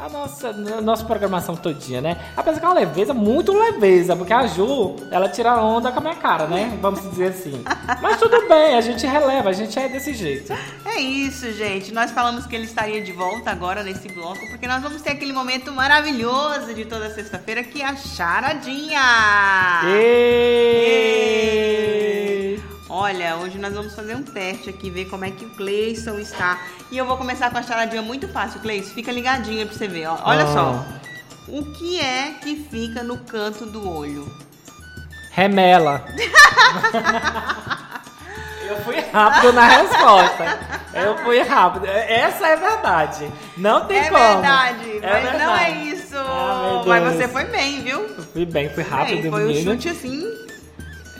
a nossa, a nossa programação todinha, né? Apesar que é uma leveza, muito leveza, porque a Ju, ela tira onda com a minha cara, né? Vamos dizer assim. Mas tudo bem, a gente releva, a gente é desse jeito. É isso, gente. Nós falamos que ele estaria de volta agora nesse bloco, porque nós vamos ter aquele momento maravilhoso de toda sexta-feira, que é a charadinha. E... Olha, hoje nós vamos fazer um teste aqui, ver como é que o Cleison está. E eu vou começar com a charadinha muito fácil, Cleison. Fica ligadinho aí pra você ver, ó. Olha Ah. só. O que é que fica no canto do olho? Remela. Eu fui rápido na resposta. Eu fui rápido. Essa é verdade. Não tem é como. verdade, É mas não verdade. é isso. Ah, mas você foi bem, viu? Eu fui bem, fui rápido, Bem, foi um menino. chute assim.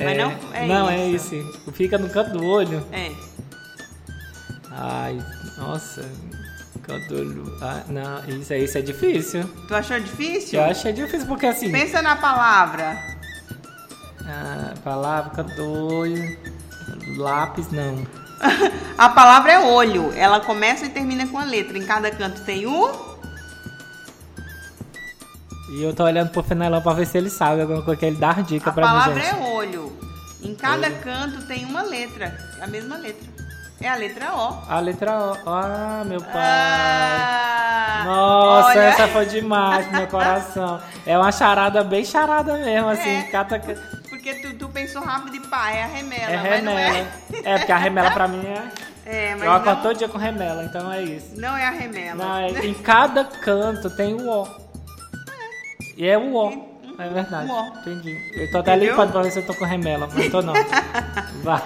É, Mas não é não, isso. é isso. Fica no canto do olho. É. Ai, nossa. Canto do olho. Ah, não, isso, isso é difícil. Tu achou difícil? Eu acho que é difícil porque assim. Pensa na palavra. A palavra, canto do olho. Lápis, não. A palavra é olho. Ela começa e termina com a letra. Em cada canto tem o. E eu tô olhando pro Fenelon pra ver se ele sabe alguma coisa que ele dá dica A pra mim, palavra gente. é olho. Cada canto tem uma letra. A mesma letra. É a letra O. A letra O. Ah, meu pai. Ah, Nossa, olha. essa foi demais meu coração. É uma charada bem charada mesmo, assim. É. Cata... Porque tu, tu pensou rápido e pá, é a remela. É mas remela. é. É, porque a remela pra mim é. É, mas Eu acordo não, todo dia com remela, então é isso. não é a remela. Não, é, em cada canto tem o O. E é o O. É verdade. O. Entendi. Eu tô até Entendeu? limpando pra ver se eu tô com remela, mas tô não. Vá.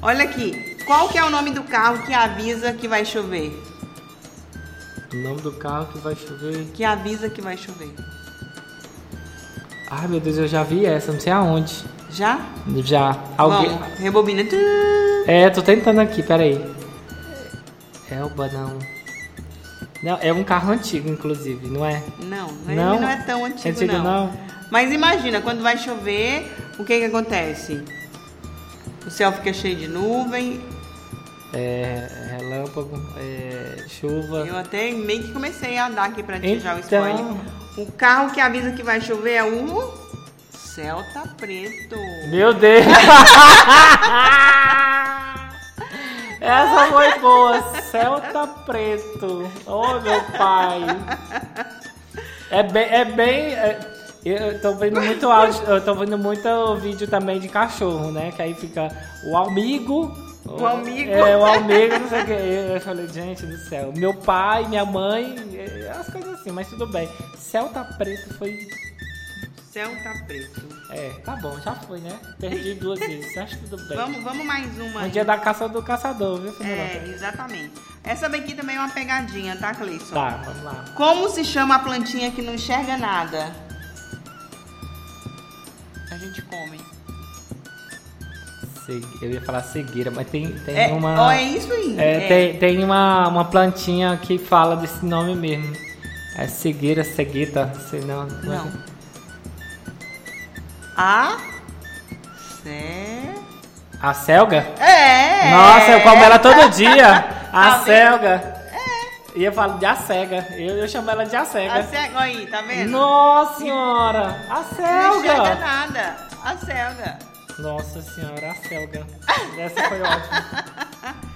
Olha aqui. Qual que é o nome do carro que avisa que vai chover? O nome do carro que vai chover. Que avisa que vai chover. Ai, meu Deus, eu já vi essa, não sei aonde. Já? Já. Alguém. Vamos, rebobina. É, tô tentando aqui, peraí. Elba, não. Não, é um carro antigo, inclusive, não é? Não, ele Não? não é tão antigo, Antigo não. não? Mas imagina, quando vai chover, o que que acontece? O céu fica cheio de nuvem. É. Relâmpago, é. Chuva. Eu até meio que comecei a dar aqui pra ti já o Então. spoiler. O carro que avisa que vai chover é o Celta Preto. Meu Deus! Essa foi boa. Celta preto. Oh, meu pai. É bem. É bem é- eu tô vendo muito áudio, eu tô vendo muito vídeo também de cachorro, né? Que aí fica o amigo. O amigo. É, o amigo, não sei o que. Eu falei, gente do céu. Meu pai, minha mãe, é, as coisas assim, mas tudo bem. Celta preto foi. Celta Preto. É, tá bom, já foi, né? Perdi duas vezes, acho que tudo bem. Vamos, vamos mais uma. Um aí. dia da caça do caçador, viu, É, Fernanda? exatamente. Essa daqui também é uma pegadinha, tá, Cleison? Tá, vamos lá. Como se chama a plantinha que não enxerga nada? A gente come. Eu ia falar cegueira, mas tem, tem É, uma. ó, é isso aí. É, É. Tem, tem uma, uma plantinha que fala desse nome mesmo. É cegueira, cegueta, sei não. como é Não. que- A. A selga? É! Nossa, eu como ela todo dia. A Tá vendo? selga. Ia falar de acega. Eu, eu chamo ela de acega. A cega, aí, tá vendo? Nossa senhora! A Não enxerga nada. A selga. Nossa senhora, a selga. Essa foi ótima.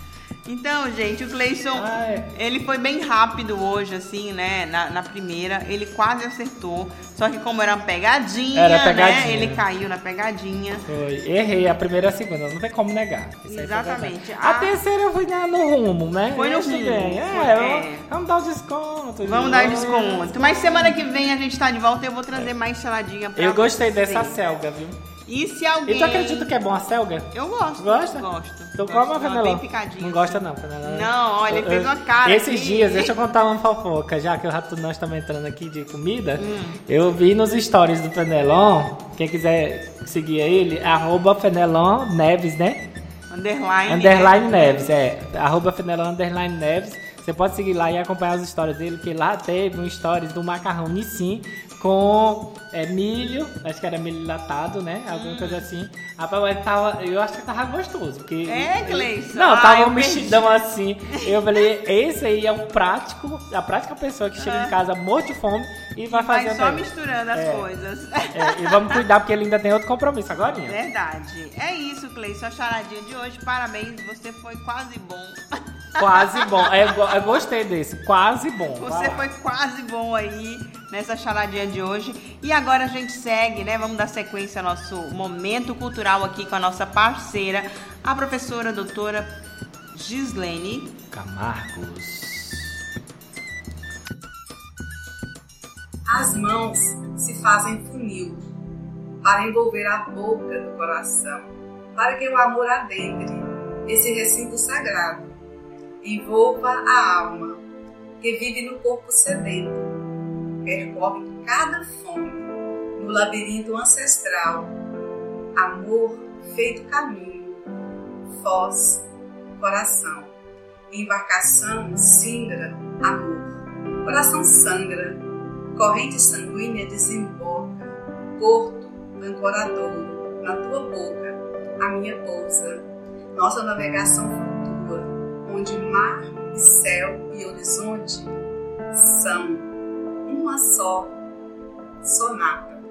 Então, gente, o Cleison, Ah, é. ele foi bem rápido hoje, assim, né? Na, na primeira, ele quase acertou. Só que como era uma pegadinha, Era pegadinha. né? Ele caiu na pegadinha. Foi. Errei a primeira e a segunda, não tem como negar. Isso Exatamente. A- A terceira eu fui na- no rumo, né? Foi no rumo, bem. É, é. vamos dar o desconto. Vamos dar desconto. Mas semana que vem a gente tá de volta e eu vou trazer mais saladinha pra Eu gostei vocês. dessa selga, viu? E se alguém... E tu acredita que é bom a selga? Eu gosto. Gosta? Gosto. Gosto. come a é Fenelon? Bem picadinha. Não gosta assim. não, Fenelon. Não, olha, ele fez uma cara Esses aqui. dias, deixa eu contar uma fofoca, já que o rato nós estamos entrando aqui de comida. Hum. Eu vi nos stories do Fenelon, quem quiser seguir ele, arroba Fenelon Neves, né? Underline. Underline Neves, é. Arroba Fenelon Underline Neves. Você pode seguir lá e acompanhar as histórias dele, que lá teve um stories do macarrão Nissin com é, milho, acho que era milho latado, né? Alguma coisa assim. Rapaz, tava, eu acho que tava gostoso. Porque É, Gleison? Não, Ah, tava eu um mexidão assim. Eu falei, esse aí é o prático, a prática pessoa que chega em casa morto de fome e vai Vai fazer só bem. misturando as É. coisas. É, e vamos cuidar porque ele ainda tem outro compromisso agora. Verdade. É isso, Cleison. A charadinha de hoje. Parabéns, você foi quase bom. Quase bom. É, eu, eu gostei desse. Quase bom. Vai Você foi quase bom aí nessa charadinha de hoje. E agora a gente segue, né? Vamos dar sequência ao nosso momento cultural aqui com a nossa parceira, a professora doutora Gislene. Camargos. As mãos se fazem funil para envolver a boca do coração, para que o amor adentre esse recinto sagrado, envolva a alma que vive no corpo sedento, percorre cada fome no labirinto ancestral, amor feito caminho, foz, coração, embarcação singra, amor, coração sangra, corrente sanguínea desemboca, porto ancoradouro, na tua boca, a minha pousa, nossa navegação flutua, onde mar e céu e horizonte são uma só sonata.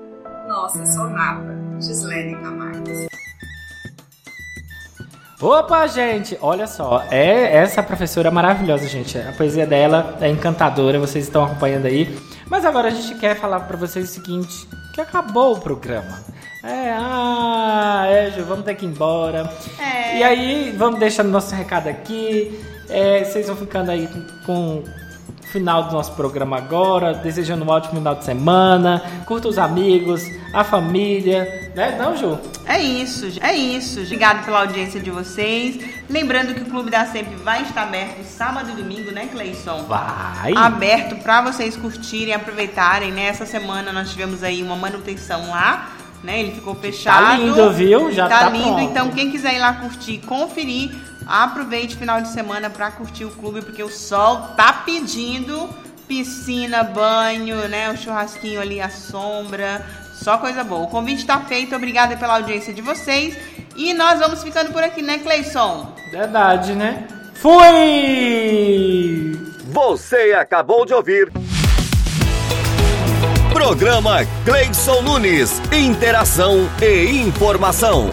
Nossa sonata, Gislene Camargo. Opa, gente, olha só, é essa professora maravilhosa, gente. A poesia dela é encantadora, vocês estão acompanhando aí. Mas agora a gente quer falar pra vocês o seguinte, que acabou o programa. É, ah, é, Ju, vamos ter que ir embora. É. E aí, vamos deixando nosso recado aqui. É, vocês vão ficando aí com, final do nosso programa agora, desejando um ótimo final de semana. Curta os amigos, a família, né? Não, Ju? É isso, é isso. Obrigado pela audiência de vocês. Lembrando que o Clube da Sempre vai estar aberto sábado e domingo, né, Cleison? Vai. Aberto para vocês curtirem, aproveitarem, né? Essa semana nós tivemos aí uma manutenção lá, né? Ele ficou fechado. lindo, viu? Já tá, tá lindo. pronto. Então, quem quiser ir lá curtir, conferir, aproveite o final de semana para curtir o clube, porque o sol tá pedindo piscina, banho, né? O churrasquinho ali, a sombra. Só coisa boa. O convite tá feito. Obrigada pela audiência de vocês. E nós vamos ficando por aqui, né, Cleison? Verdade, né? Fui! Você acabou de ouvir. Programa Cleison Nunes. Interação e informação.